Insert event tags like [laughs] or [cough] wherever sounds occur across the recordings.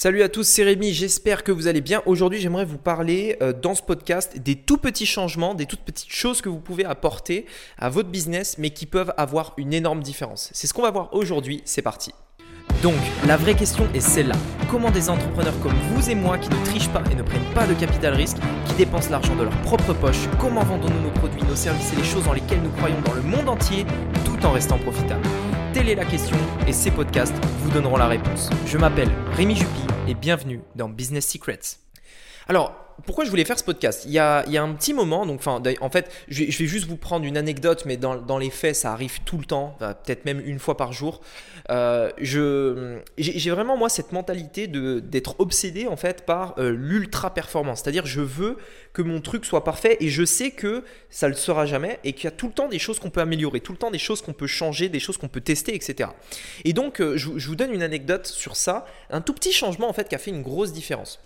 Salut à tous, c'est Rémi, j'espère que vous allez bien. Aujourd'hui, j'aimerais vous parler euh, dans ce podcast des tout petits changements, des toutes petites choses que vous pouvez apporter à votre business, mais qui peuvent avoir une énorme différence. C'est ce qu'on va voir aujourd'hui, c'est parti. Donc, la vraie question est celle-là. Comment des entrepreneurs comme vous et moi qui ne trichent pas et ne prennent pas de capital risque, qui dépensent l'argent de leur propre poche, comment vendons-nous nos produits, nos services et les choses dans lesquelles nous croyons dans le monde entier, tout en restant profitables? Telle est la question et ces podcasts vous donneront la réponse. Je m'appelle Rémi Juppy et bienvenue dans Business Secrets. Alors, pourquoi je voulais faire ce podcast? Il y, a, un petit moment, donc en fait, je vais, juste vous prendre une anecdote, mais dans, les faits, ça arrive tout le temps, peut-être même une fois par jour. Euh, j'ai vraiment moi cette mentalité d'être obsédé en fait par euh, l'ultra performance, c'est-à-dire je veux que mon truc soit parfait et je sais que ça le sera jamais et qu'il y a tout le temps des choses qu'on peut améliorer, tout le temps des choses qu'on peut changer, des choses qu'on peut tester, etc. Et donc, euh, je, je vous donne une anecdote sur ça, un tout petit changement en fait qui a fait une grosse différence.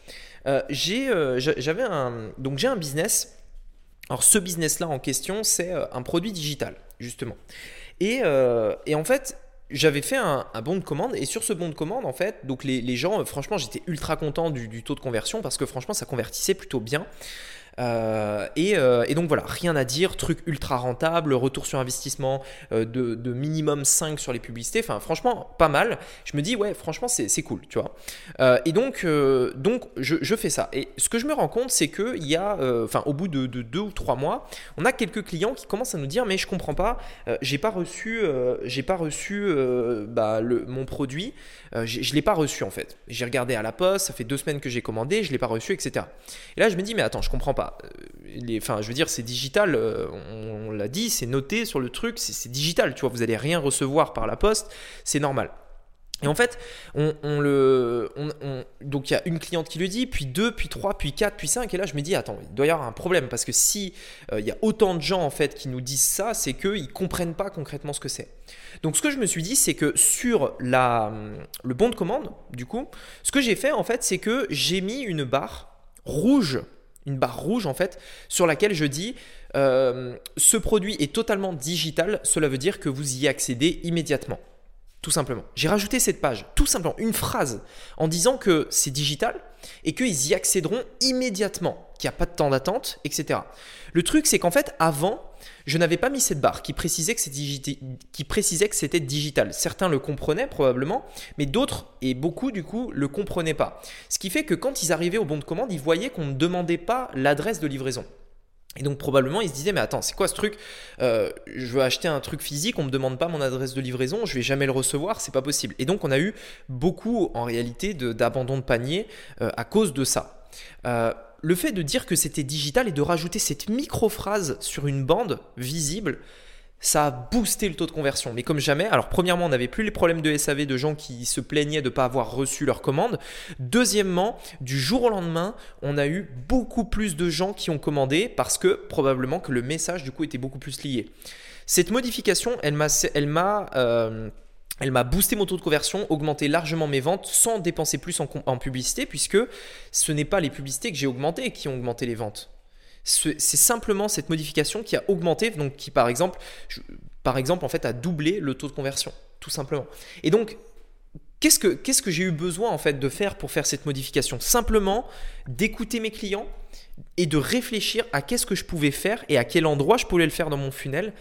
Euh, j'ai, euh, un, donc j'ai un business. Alors ce business-là en question, c'est euh, un produit digital, justement. Et, et en fait, j'avais fait un, bon de commande et sur ce bon de commande en fait donc les, gens franchement j'étais ultra content du, taux de conversion parce que franchement ça convertissait plutôt bien euh, euh, et, donc voilà, rien à dire, truc ultra rentable, retour sur investissement euh, de, minimum 5 sur les publicités, enfin franchement pas mal. Je me dis ouais franchement c'est cool, tu vois. et donc, donc je, fais ça. Et ce que je me rends compte c'est qu'il y a, enfin au bout de, deux ou trois mois, on a quelques clients qui commencent à nous dire mais je comprends pas, j'ai pas reçu, j'ai pas reçu bah, mon produit, je l'ai pas reçu en fait. J'ai regardé à la poste, ça fait deux semaines que j'ai commandé, je l'ai pas reçu, etc. Et là je me dis mais attends je comprends pas euh, enfin, je veux dire, c'est digital, euh, on, l'a dit, c'est noté sur le truc, c'est digital, tu vois, vous n'allez rien recevoir par la poste, c'est normal. Et en fait, on, le, donc il y a une cliente qui le dit, puis deux, puis trois, puis quatre, puis cinq. Et là, je me dis, attends, il doit y avoir un problème parce que si euh, il y a autant de gens en fait qui nous disent ça, c'est qu'ils comprennent pas concrètement ce que c'est. Donc, ce que je me suis dit, c'est que sur la, le bon de commande, du coup, ce que j'ai fait en fait, c'est que j'ai mis une barre rouge une barre rouge en fait, sur laquelle je dis euh, ce produit est totalement digital, cela veut dire que vous y accédez immédiatement. Tout simplement. J'ai rajouté cette page, tout simplement, une phrase en disant que c'est digital et qu'ils y accéderont immédiatement, qu'il n'y a pas de temps d'attente, etc. Le truc, c'est qu'en fait, avant, je n'avais pas mis cette barre qui précisait, que c'était digital. Certains le comprenaient probablement, mais d'autres, et beaucoup du coup, le comprenaient pas. Ce qui fait que quand ils arrivaient au bon de commande, ils voyaient qu'on ne demandait pas l'adresse de livraison. Et donc probablement ils se disaient mais attends c'est quoi ce truc euh, Je veux acheter un truc physique, on me demande pas mon adresse de livraison, je vais jamais le recevoir, c'est pas possible. Et donc on a eu beaucoup en réalité d'abandon de, panier euh, à cause de ça. Euh, le fait de dire que c'était digital et de rajouter cette micro-phrase sur une bande visible, ça a boosté le taux de conversion. Mais comme jamais, alors premièrement, on n'avait plus les problèmes de SAV de gens qui se plaignaient de ne pas avoir reçu leur commande. Deuxièmement, du jour au lendemain, on a eu beaucoup plus de gens qui ont commandé parce que probablement que le message du coup était beaucoup plus lié. Cette modification, elle m'a, euh, boosté mon taux de conversion, augmenté largement mes ventes sans dépenser plus en publicité, puisque ce n'est pas les publicités que j'ai augmentées qui ont augmenté les ventes c'est simplement cette modification qui a augmenté, donc qui par exemple, par exemple en fait a doublé le taux de conversion, tout simplement. Et donc Qu'est-ce que, que j'ai eu besoin en fait de faire pour faire cette modification? Simplement d'écouter mes clients et de réfléchir à qu'est-ce que je pouvais faire et à quel endroit je pouvais le faire dans mon funnel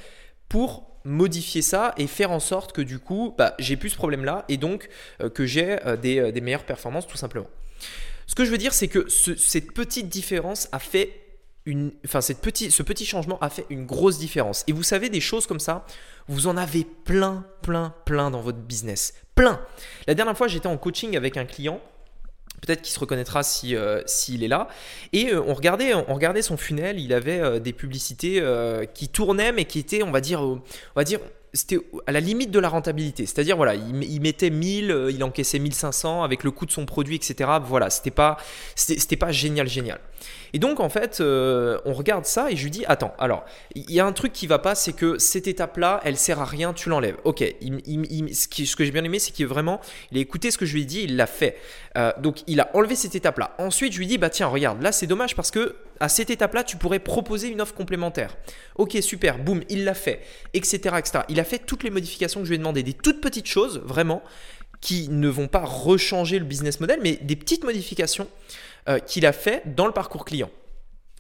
pour modifier ça et faire en sorte que du coup bah, j'ai plus ce problème là et donc euh, que j'ai euh, des, euh, des, meilleures performances tout simplement. Ce que je veux dire c'est que cette petite différence a fait enfin, cette petit, ce petit changement a fait une grosse différence. Et vous savez, des choses comme ça, vous en avez plein, plein, plein dans votre business. Plein. La dernière fois, j'étais en coaching avec un client. Peut-être qu'il se reconnaîtra si euh, s'il est là. Et euh, on regardait, on regardait son funnel. Il avait euh, des publicités qui tournaient, mais qui étaient, on va dire, on va dire, c'était à la limite de la rentabilité. C'est-à-dire, voilà, il, mettait 1000, il encaissait 1500 avec le coût de son produit, etc. Voilà, c'était pas, c'était pas génial, génial. Et donc, en fait, euh, on regarde ça et je lui dis, attends, alors, il y a un truc qui va pas, c'est que cette étape-là, elle sert à rien, tu l'enlèves. Ok, ce, que j'ai bien aimé, c'est qu'il vraiment, il a écouté ce que je lui ai dit, il l'a fait. Euh, donc, il a enlevé cette étape-là. Ensuite, je lui dis, bah tiens, regarde, là, c'est dommage parce que à cette étape-là, tu pourrais proposer une offre complémentaire. Ok, super, boum, il l'a fait, etc., etc. Il a fait toutes les modifications que je lui ai demandé, des toutes petites choses, vraiment. qui ne vont pas rechanger le business model, mais des petites modifications euh, qu'il a fait dans le parcours client.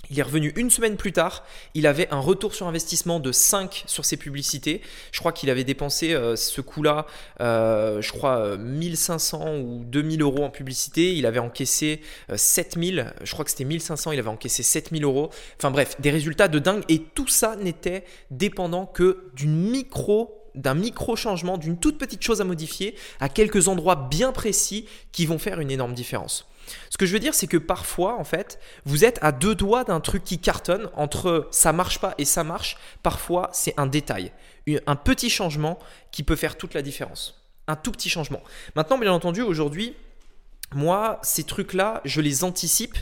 Il est revenu une semaine plus tard, il avait un retour sur investissement de 5 sur ses publicités. Je crois qu'il avait dépensé euh, ce coup-là, euh, je crois, 1500 ou 2000 euros en publicité. Il avait encaissé 7000, je crois que c'était 1500, il avait encaissé 7000 euros. Enfin bref, des résultats de dingue. Et tout ça n'était dépendant que d'une micro d'un micro changement, d'une toute petite chose à modifier à quelques endroits bien précis qui vont faire une énorme différence. Ce que je veux dire, c'est que parfois, en fait, vous êtes à deux doigts d'un truc qui cartonne entre ça marche pas et ça marche. Parfois, c'est un détail, un petit changement qui peut faire toute la différence. Un tout petit changement. Maintenant, bien entendu, aujourd'hui, moi, ces trucs-là, je les anticipe,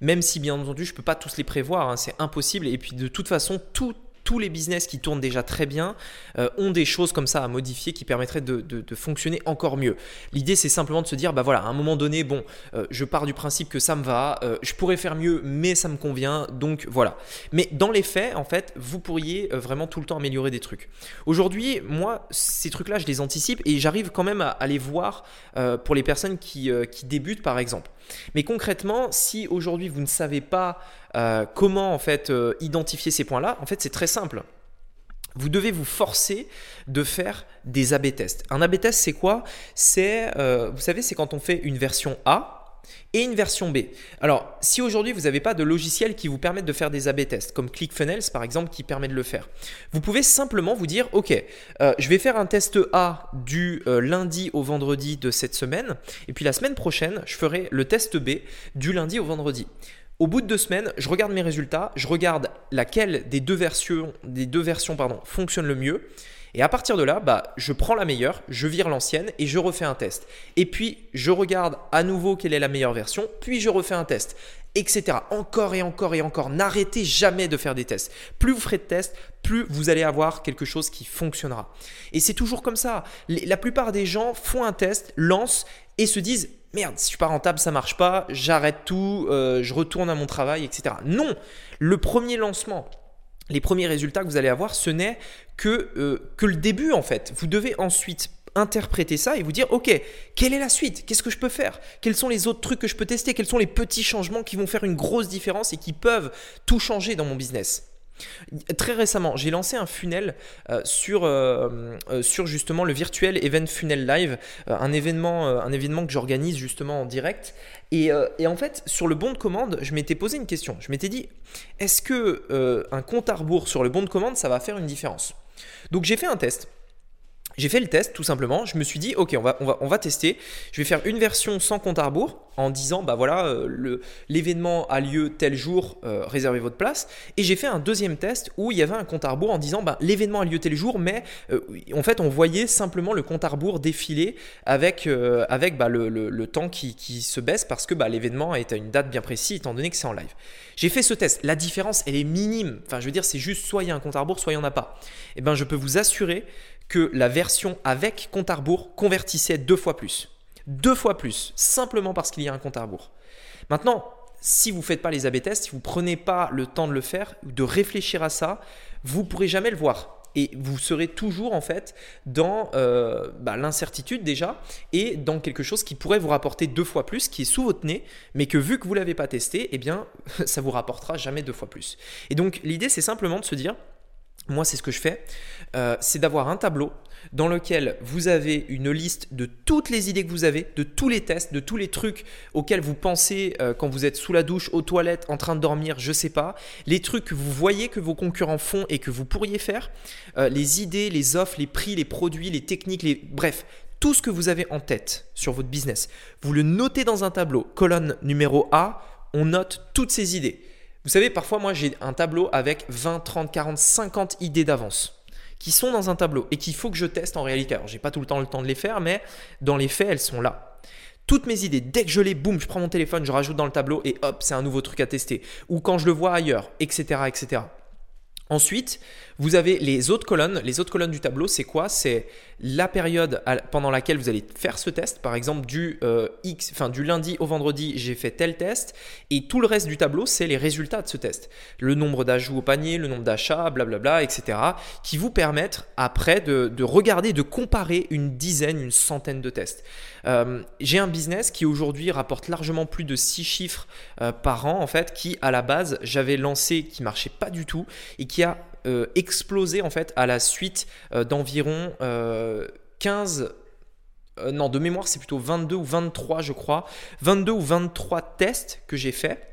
même si bien entendu, je ne peux pas tous les prévoir, hein, c'est impossible. Et puis de toute façon, tout tous les business qui tournent déjà très bien euh, ont des choses comme ça à modifier qui permettraient de, fonctionner encore mieux. L'idée, c'est simplement de se dire, bah voilà, à un moment donné, bon, euh, je pars du principe que ça me va, euh, je pourrais faire mieux, mais ça me convient, donc voilà. Mais dans les faits, en fait, vous pourriez vraiment tout le temps améliorer des trucs. Aujourd'hui, moi, ces trucs-là, je les anticipe et j'arrive quand même à, les voir pour les personnes qui débutent, par exemple. Mais concrètement, si aujourd'hui vous ne savez pas euh, comment en fait euh, identifier ces points-là, en fait c'est très simple. Vous devez vous forcer de faire des A/B tests. Un A/B test, c'est quoi? C'est, euh, vous savez, c'est quand on fait une version A et une version B. Alors, si aujourd'hui vous n'avez pas de logiciel qui vous permette de faire des A/B tests, comme ClickFunnels par exemple, qui permet de le faire, vous pouvez simplement vous dire, ok, je vais faire un test A du lundi au vendredi de cette semaine, et puis la semaine prochaine, je ferai le test B du lundi au vendredi. Au bout de deux semaines, je regarde mes résultats, je regarde laquelle des deux versions, fonctionne le mieux. Et à partir de là, bah, je prends la meilleure, je vire l'ancienne et je refais un test. Et puis, je regarde à nouveau quelle est la meilleure version, puis je refais un test, etc. Encore et encore et encore. N'arrêtez jamais de faire des tests. Plus vous ferez de tests, plus vous allez avoir quelque chose qui fonctionnera. Et c'est toujours comme ça. La plupart des gens font un test, lancent et se disent merde, si je suis pas rentable, ça marche pas, j'arrête tout, euh, je retourne à mon travail, etc. Non, le premier lancement, les premiers résultats que vous allez avoir, ce n'est que, euh, que le début en fait. Vous devez ensuite interpréter ça et vous dire ok quelle est la suite? Qu'est-ce que je peux faire? Quels sont les autres trucs que je peux tester? Quels sont les petits changements qui vont faire une grosse différence et qui peuvent tout changer dans mon business? Très récemment, j'ai lancé un funnel euh, sur, euh, euh, sur justement le virtuel Event Funnel Live, un, événement, un événement que j'organise justement en direct. Et, et, en fait, sur le bon de commande, je m'étais posé une question. Je m'étais dit, est-ce que un compte à rebours sur le bon de commande, ça va faire une différence? Donc j'ai fait un test. J'ai fait le test tout simplement. Je me suis dit, ok, on va, on va, on va tester. Je vais faire une version sans compte à rebours en disant, bah voilà, euh, l'événement a lieu tel jour, euh, réservez votre place. Et j'ai fait un deuxième test où il y avait un compte à rebours en disant, bah l'événement a lieu tel jour, mais euh, en fait, on voyait simplement le compte à rebours défiler avec, avec bah, le, le, temps qui, qui, se baisse parce que bah, l'événement est à une date bien précise étant donné que c'est en live. J'ai fait ce test. La différence, elle est minime. Enfin, je veux dire, c'est juste soit il y a un compte à rebours, soit il n'y en a pas. Et eh ben, je peux vous assurer que la version avec compte à rebours convertissait deux fois plus. Deux fois plus, simplement parce qu'il y a un compte à rebours. Maintenant, si vous ne faites pas les AB tests, si vous ne prenez pas le temps de le faire, de réfléchir à ça, vous ne pourrez jamais le voir. Et vous serez toujours en fait dans euh, bah, l'incertitude déjà et dans quelque chose qui pourrait vous rapporter deux fois plus, qui est sous votre nez, mais que vu que vous ne l'avez pas testé, eh bien [laughs] ça vous rapportera jamais deux fois plus. Et donc l'idée c'est simplement de se dire, moi, c'est ce que je fais, euh, c'est d'avoir un tableau dans lequel vous avez une liste de toutes les idées que vous avez, de tous les tests, de tous les trucs auxquels vous pensez euh, quand vous êtes sous la douche, aux toilettes, en train de dormir, je sais pas, les trucs que vous voyez que vos concurrents font et que vous pourriez faire, euh, les idées, les offres, les prix, les produits, les techniques, les... bref, tout ce que vous avez en tête sur votre business. Vous le notez dans un tableau, colonne numéro A, on note toutes ces idées. Vous savez, parfois, moi, j'ai un tableau avec 20, 30, 40, 50 idées d'avance qui sont dans un tableau et qu'il faut que je teste en réalité. Alors, j'ai pas tout le temps le temps de les faire, mais dans les faits, elles sont là. Toutes mes idées, dès que je les boum, je prends mon téléphone, je rajoute dans le tableau et hop, c'est un nouveau truc à tester. Ou quand je le vois ailleurs, etc., etc. Ensuite, Vous avez les autres colonnes. Les autres colonnes du tableau, c'est quoi? C'est la période pendant laquelle vous allez faire ce test. Par exemple, du, euh, X, enfin, du lundi au vendredi, j'ai fait tel test. Et tout le reste du tableau, c'est les résultats de ce test. Le nombre d'ajouts au panier, le nombre d'achats, blablabla, etc. Qui vous permettent après de, de, regarder, de comparer une dizaine, une centaine de tests. Euh, j'ai un business qui aujourd'hui rapporte largement plus de 6 chiffres euh, par an, en fait, qui à la base, j'avais lancé, qui marchait pas du tout et qui euh, explosé en fait à la suite euh, d'environ 15 euh, non, de mémoire, c'est plutôt 22 ou 23, je crois. 22 ou 23 tests que j'ai fait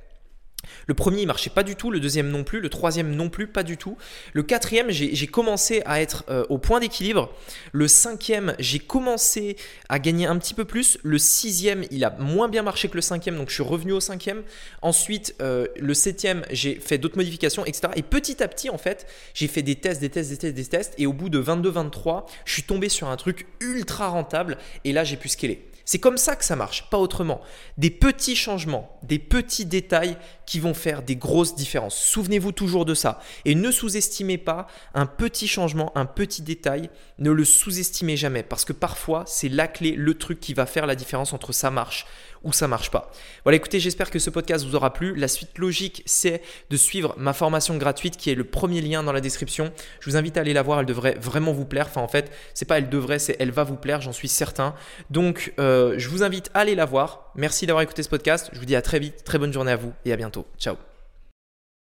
le premier, il marchait pas du tout, le deuxième non plus, le troisième non plus, pas du tout. Le quatrième, j'ai commencé à être euh, au point d'équilibre. Le cinquième, j'ai commencé à gagner un petit peu plus. Le sixième, il a moins bien marché que le cinquième, donc je suis revenu au cinquième. Ensuite, euh, le septième, j'ai fait d'autres modifications, etc. Et petit à petit, en fait, j'ai fait des tests, des tests, des tests, des tests. Et au bout de 22-23, je suis tombé sur un truc ultra rentable. Et là, j'ai pu scaler. C'est comme ça que ça marche, pas autrement. Des petits changements, des petits détails qui vont faire des grosses différences. Souvenez-vous toujours de ça. Et ne sous-estimez pas un petit changement, un petit détail. Ne le sous-estimez jamais parce que parfois c'est la clé, le truc qui va faire la différence entre ça marche ou ça marche pas. Voilà, écoutez, j'espère que ce podcast vous aura plu. La suite logique, c'est de suivre ma formation gratuite qui est le premier lien dans la description. Je vous invite à aller la voir, elle devrait vraiment vous plaire. Enfin, en fait, c'est pas elle devrait, c'est elle va vous plaire, j'en suis certain. Donc, euh, je vous invite à aller la voir. Merci d'avoir écouté ce podcast. Je vous dis à très vite, très bonne journée à vous et à bientôt. Ciao.